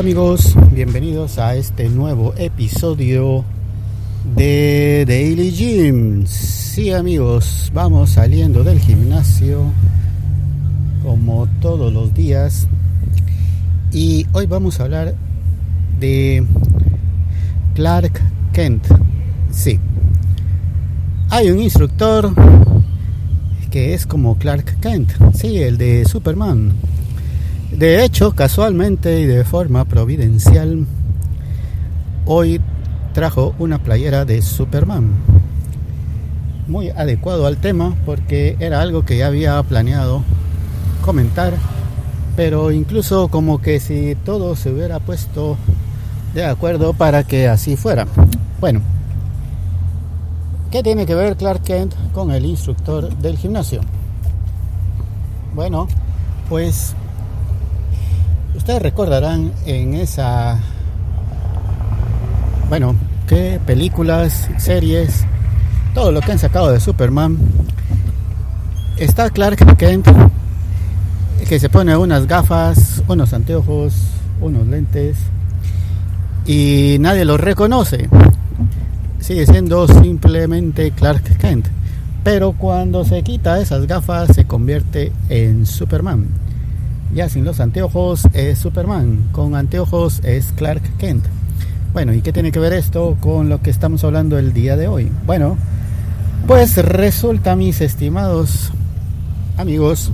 Hola, amigos, bienvenidos a este nuevo episodio de Daily Gym. Sí amigos, vamos saliendo del gimnasio como todos los días y hoy vamos a hablar de Clark Kent. Sí, hay un instructor que es como Clark Kent, sí, el de Superman de hecho, casualmente y de forma providencial, hoy trajo una playera de Superman. Muy adecuado al tema porque era algo que ya había planeado comentar, pero incluso como que si todo se hubiera puesto de acuerdo para que así fuera. Bueno, ¿qué tiene que ver Clark Kent con el instructor del gimnasio? Bueno, pues Ustedes recordarán en esa, bueno, qué películas, series, todo lo que han sacado de Superman. Está Clark Kent, que se pone unas gafas, unos anteojos, unos lentes, y nadie lo reconoce. Sigue siendo simplemente Clark Kent. Pero cuando se quita esas gafas se convierte en Superman. Ya sin los anteojos es Superman, con anteojos es Clark Kent. Bueno, ¿y qué tiene que ver esto con lo que estamos hablando el día de hoy? Bueno, pues resulta, mis estimados amigos,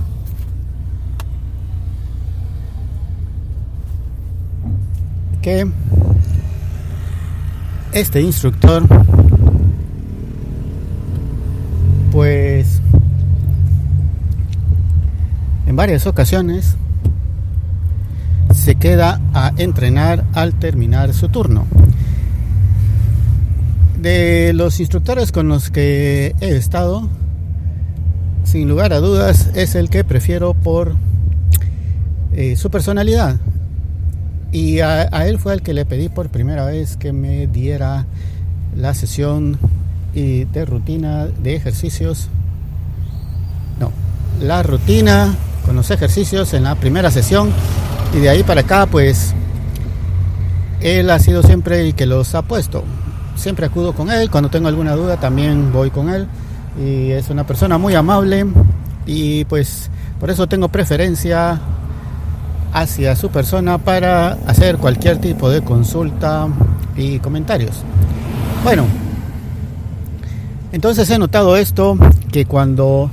que este instructor, pues en varias ocasiones se queda a entrenar al terminar su turno. De los instructores con los que he estado, sin lugar a dudas, es el que prefiero por eh, su personalidad. Y a, él fue el que le pedí por primera vez que me diera la sesión de rutina de ejercicios. No, la rutina con los ejercicios en la primera sesión y de ahí para acá, pues, él ha sido siempre el que los ha puesto. Siempre acudo con él, cuando tengo alguna duda también voy con él. Y es una persona muy amable y pues por eso tengo preferencia hacia su persona para hacer cualquier tipo de consulta y comentarios. Bueno, entonces he notado esto, que cuando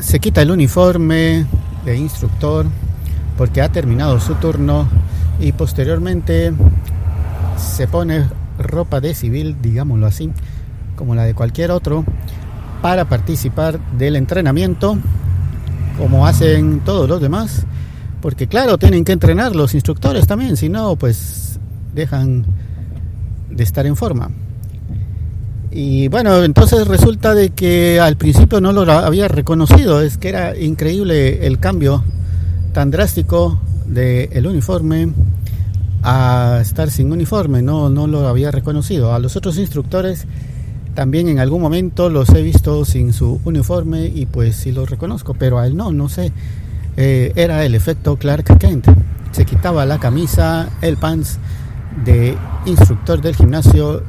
se quita el uniforme de instructor, porque ha terminado su turno y posteriormente se pone ropa de civil, digámoslo así, como la de cualquier otro, para participar del entrenamiento, como hacen todos los demás, porque claro, tienen que entrenar los instructores también, si no, pues dejan de estar en forma. Y bueno, entonces resulta de que al principio no lo había reconocido, es que era increíble el cambio tan drástico del el uniforme a estar sin uniforme, no, no lo había reconocido. A los otros instructores también en algún momento los he visto sin su uniforme y pues sí los reconozco, pero a él no, no sé. Eh, era el efecto Clark Kent. Se quitaba la camisa, el pants de instructor del gimnasio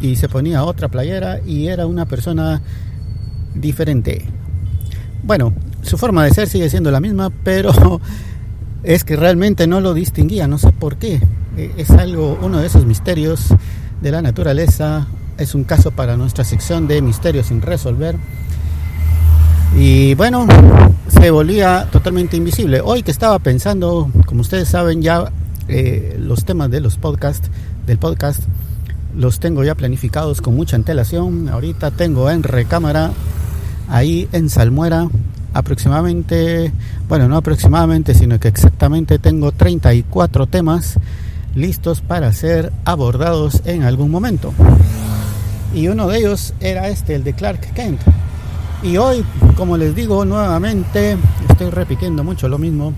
y se ponía otra playera y era una persona diferente. Bueno, su forma de ser sigue siendo la misma, pero es que realmente no lo distinguía, no sé por qué. E, es algo, uno de esos misterios de la naturaleza. Es un caso para nuestra sección de misterios sin resolver. Y bueno, se volvía totalmente invisible. Hoy que estaba pensando, como ustedes saben ya, eh, los temas de los podcasts, del podcast, los tengo ya planificados con mucha antelación. Ahorita tengo en recámara, ahí en Salmuera, aproximadamente, bueno, no aproximadamente, sino que exactamente tengo 34 temas listos para ser abordados en algún momento. Y uno de ellos era este, el de Clark Kent. Y hoy, como les digo nuevamente, estoy repitiendo mucho lo mismo.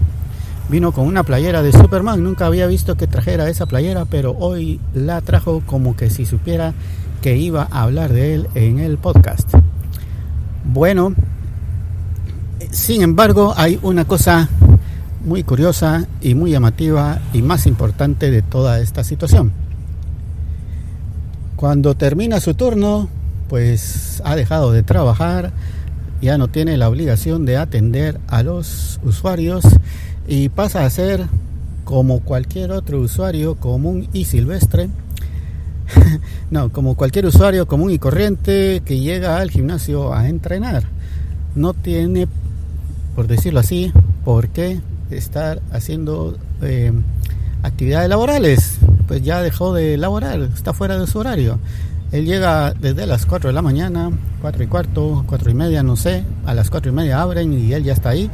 Vino con una playera de Superman. Nunca había visto que trajera esa playera, pero hoy la trajo como que si supiera que iba a hablar de él en el podcast. Bueno, sin embargo, hay una cosa muy curiosa y muy llamativa y más importante de toda esta situación. Cuando termina su turno, pues ha dejado de trabajar, ya no tiene la obligación de atender a los usuarios y pasa a ser como cualquier otro usuario común y silvestre, no, como cualquier usuario común y corriente que llega al gimnasio a entrenar. No tiene, por decirlo así, por qué estar haciendo eh, actividades laborales. Pues ya dejó de laborar, está fuera de su horario. Él llega desde las 4 de la mañana, 4 y cuarto, 4 y media, no sé. A las 4 y media abren y él ya está ahí.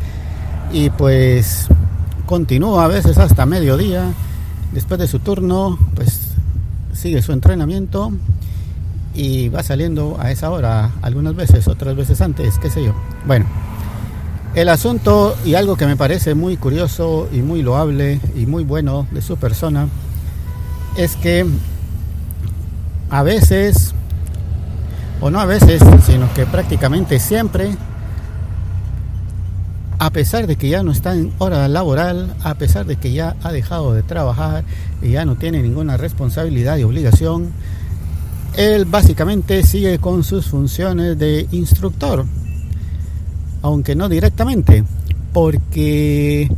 Y pues continúa a veces hasta mediodía. Después de su turno, pues sigue su entrenamiento y va saliendo a esa hora, algunas veces, otras veces antes, qué sé yo. Bueno, el asunto y algo que me parece muy curioso y muy loable y muy bueno de su persona es que a veces, o no a veces, sino que prácticamente siempre, a pesar de que ya no está en hora laboral, a pesar de que ya ha dejado de trabajar y ya no tiene ninguna responsabilidad y obligación, él básicamente sigue con sus funciones de instructor, aunque no directamente, porque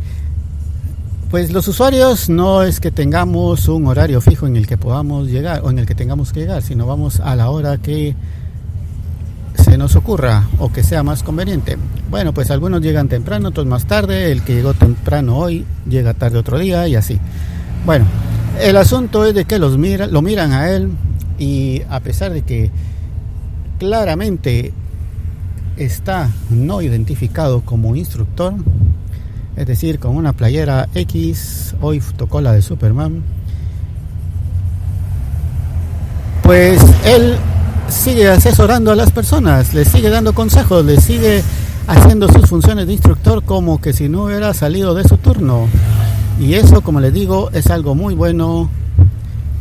pues los usuarios no es que tengamos un horario fijo en el que podamos llegar o en el que tengamos que llegar, sino vamos a la hora que se nos ocurra o que sea más conveniente. Bueno, pues algunos llegan temprano, otros más tarde, el que llegó temprano hoy llega tarde otro día y así. Bueno, el asunto es de que los mira, lo miran a él y a pesar de que claramente está no identificado como instructor, es decir, con una playera X, hoy tocó la de Superman, pues él sigue asesorando a las personas, le sigue dando consejos, le sigue haciendo sus funciones de instructor como que si no hubiera salido de su turno. Y eso, como les digo, es algo muy bueno,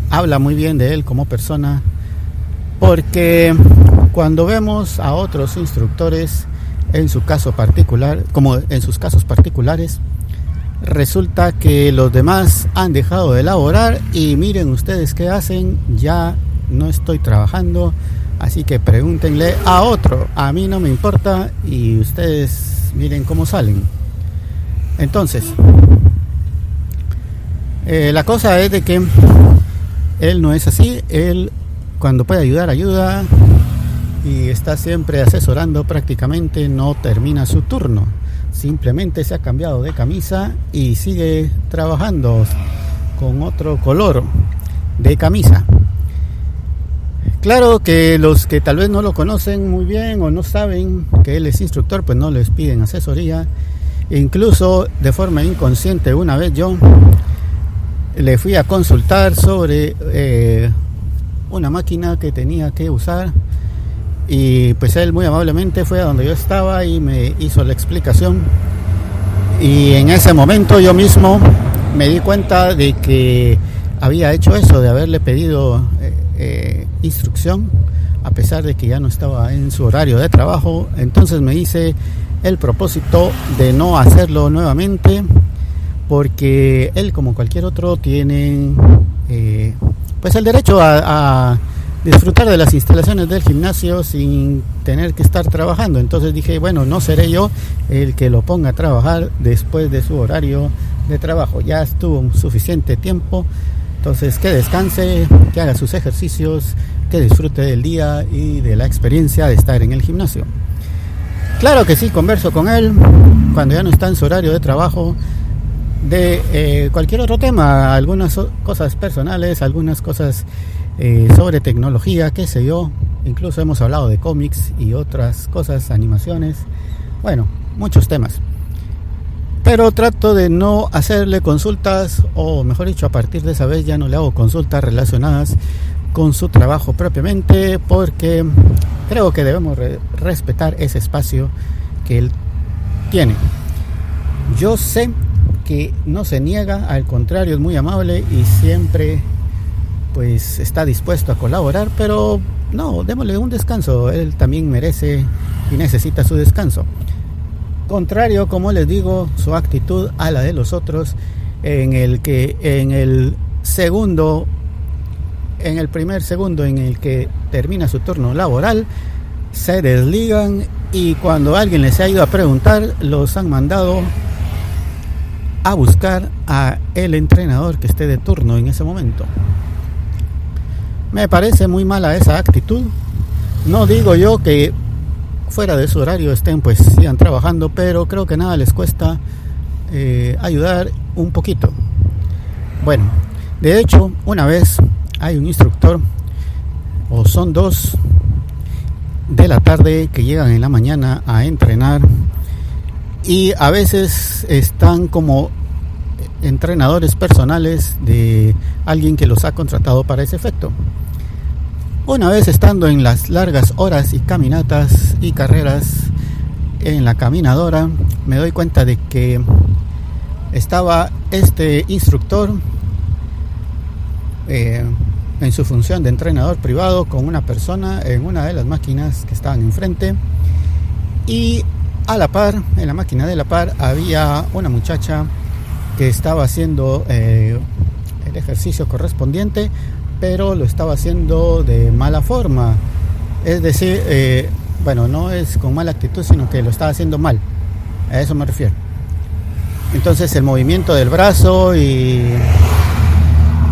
habla muy bien de él como persona, porque cuando vemos a otros instructores, en su caso particular, como en sus casos particulares, resulta que los demás han dejado de elaborar y miren ustedes qué hacen, ya no estoy trabajando, Así que pregúntenle a otro, a mí no me importa y ustedes miren cómo salen. Entonces, eh, la cosa es de que él no es así, él cuando puede ayudar, ayuda y está siempre asesorando prácticamente, no termina su turno. Simplemente se ha cambiado de camisa y sigue trabajando con otro color de camisa. Claro que los que tal vez no lo conocen muy bien o no saben que él es instructor, pues no les piden asesoría. Incluso de forma inconsciente una vez yo le fui a consultar sobre eh, una máquina que tenía que usar y pues él muy amablemente fue a donde yo estaba y me hizo la explicación y en ese momento yo mismo me di cuenta de que había hecho eso, de haberle pedido eh, eh, instrucción, a pesar de que ya no estaba en su horario de trabajo. Entonces me hice el propósito de no hacerlo nuevamente, porque él, como cualquier otro, tiene eh, pues el derecho a, disfrutar de las instalaciones del gimnasio sin tener que estar trabajando. Entonces dije, bueno, no seré yo el que lo ponga a trabajar después de su horario de trabajo. Ya estuvo suficiente tiempo entonces, que descanse, que haga sus ejercicios, que disfrute del día y de la experiencia de estar en el gimnasio. Claro que sí, converso con él cuando ya no está en su horario de trabajo de eh, cualquier otro tema, algunas cosas personales, algunas cosas eh, sobre tecnología, qué sé yo. Incluso hemos hablado de cómics y otras cosas, animaciones. Bueno, muchos temas pero trato de no hacerle consultas, o mejor dicho, a partir de esa vez ya no le hago consultas relacionadas con su trabajo propiamente, porque creo que debemos respetar ese espacio que él tiene. Yo sé que no se niega, al contrario, es muy amable y siempre pues está dispuesto a colaborar, pero no, démosle un descanso, él también merece y necesita su descanso. Contrario, como les digo, su actitud a la de los otros, en el que en el segundo, en el primer segundo en el que termina su turno laboral, se desligan y cuando alguien les ha ido a preguntar, los han mandado a buscar a el entrenador que esté de turno en ese momento. Me parece muy mala esa actitud. No digo yo que fuera de su horario estén pues sigan trabajando, pero creo que nada les cuesta eh, ayudar un poquito. Bueno, de hecho, una vez hay un instructor, o son dos de la tarde que llegan en la mañana a entrenar y a veces están como entrenadores personales de alguien que los ha contratado para ese efecto. Una vez estando en las largas horas y caminatas y carreras en la caminadora, me doy cuenta de que estaba este instructor eh, en su función de entrenador privado con una persona en una de las máquinas que estaban enfrente y a la par, en la máquina de la par, había una muchacha que estaba haciendo eh, el ejercicio correspondiente, pero lo estaba haciendo de mala forma. Es decir, eh, bueno, no es con mala actitud, sino que lo estaba haciendo mal. A eso me refiero. Entonces el movimiento del brazo y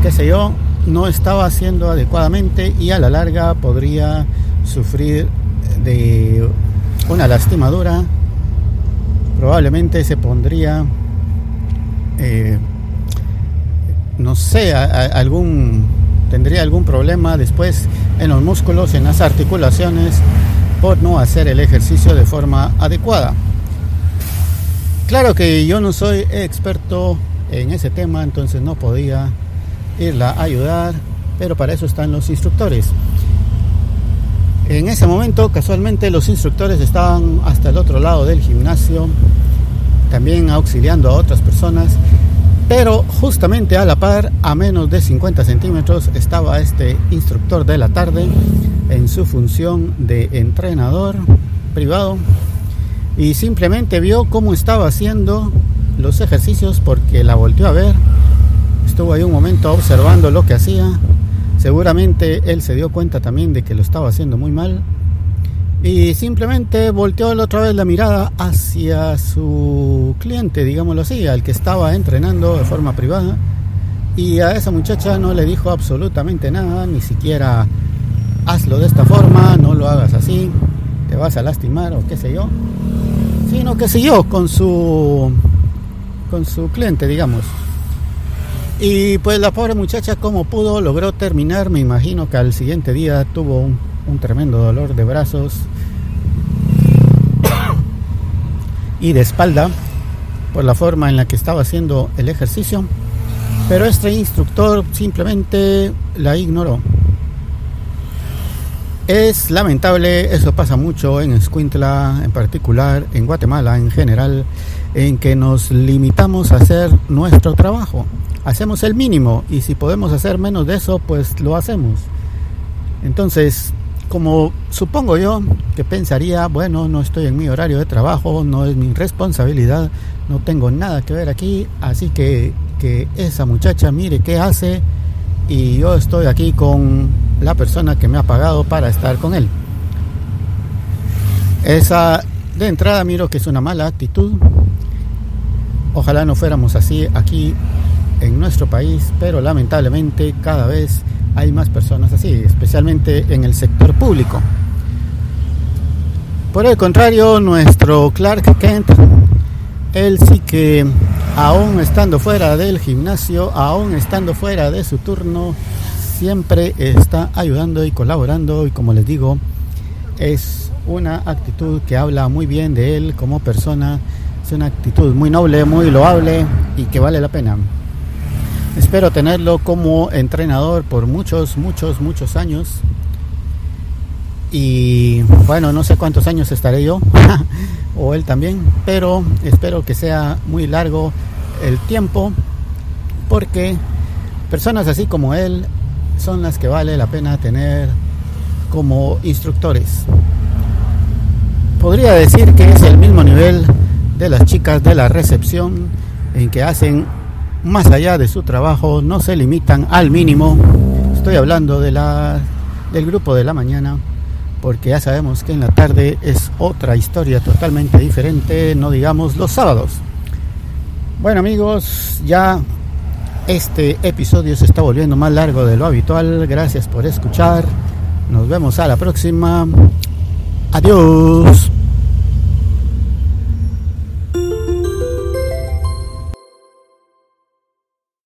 qué sé yo, no estaba haciendo adecuadamente y a la larga podría sufrir de una lastimadura probablemente se pondría, eh, no sé, algún, tendría algún problema después en los músculos, en las articulaciones, por no hacer el ejercicio de forma adecuada. Claro que yo no soy experto en ese tema, entonces no podía irla a ayudar, pero para eso están los instructores. En ese momento, casualmente, los instructores estaban hasta el otro lado del gimnasio, también auxiliando a otras personas, pero justamente a la par, a menos de 50 centímetros, estaba este instructor de la tarde en su función de entrenador privado y simplemente vio cómo estaba haciendo los ejercicios porque la volteó a ver, estuvo ahí un momento observando lo que hacía Seguramente él se dio cuenta también de que lo estaba haciendo muy mal y simplemente volteó otra vez la mirada hacia su cliente, digámoslo así, al que estaba entrenando de forma privada y a esa muchacha no le dijo absolutamente nada, ni siquiera hazlo de esta forma, no lo hagas así, te vas a lastimar o qué sé yo, sino que siguió con su con su cliente, digamos. Y pues la pobre muchacha como pudo logró terminar, me imagino que al siguiente día tuvo un, tremendo dolor de brazos y de espalda por la forma en la que estaba haciendo el ejercicio, pero este instructor simplemente la ignoró. Es lamentable, eso pasa mucho en Escuintla en particular, en Guatemala en general, en que nos limitamos a hacer nuestro trabajo hacemos el mínimo y si podemos hacer menos de eso, pues lo hacemos. Entonces, como supongo yo que pensaría, bueno, no estoy en mi horario de trabajo, no es mi responsabilidad, no tengo nada que ver aquí, así que que esa muchacha mire qué hace y yo estoy aquí con la persona que me ha pagado para estar con él. Esa de entrada miro que es una mala actitud. Ojalá no fuéramos así aquí en nuestro país, pero lamentablemente cada vez hay más personas así, especialmente en el sector público. Por el contrario, nuestro Clark Kent, él sí que aún estando fuera del gimnasio, aún estando fuera de su turno, siempre está ayudando y colaborando y como les digo, es una actitud que habla muy bien de él como persona, es una actitud muy noble, muy loable y que vale la pena. Espero tenerlo como entrenador por muchos, muchos, muchos años. Y bueno, no sé cuántos años estaré yo, o él también, pero espero que sea muy largo el tiempo, porque personas así como él son las que vale la pena tener como instructores. Podría decir que es el mismo nivel de las chicas de la recepción en que hacen más allá de su trabajo, no se limitan al mínimo. Estoy hablando de la, del grupo de la mañana, porque ya sabemos que en la tarde es otra historia totalmente diferente, no digamos los sábados. Bueno amigos, ya este episodio se está volviendo más largo de lo habitual. Gracias por escuchar. Nos vemos a la próxima. Adiós.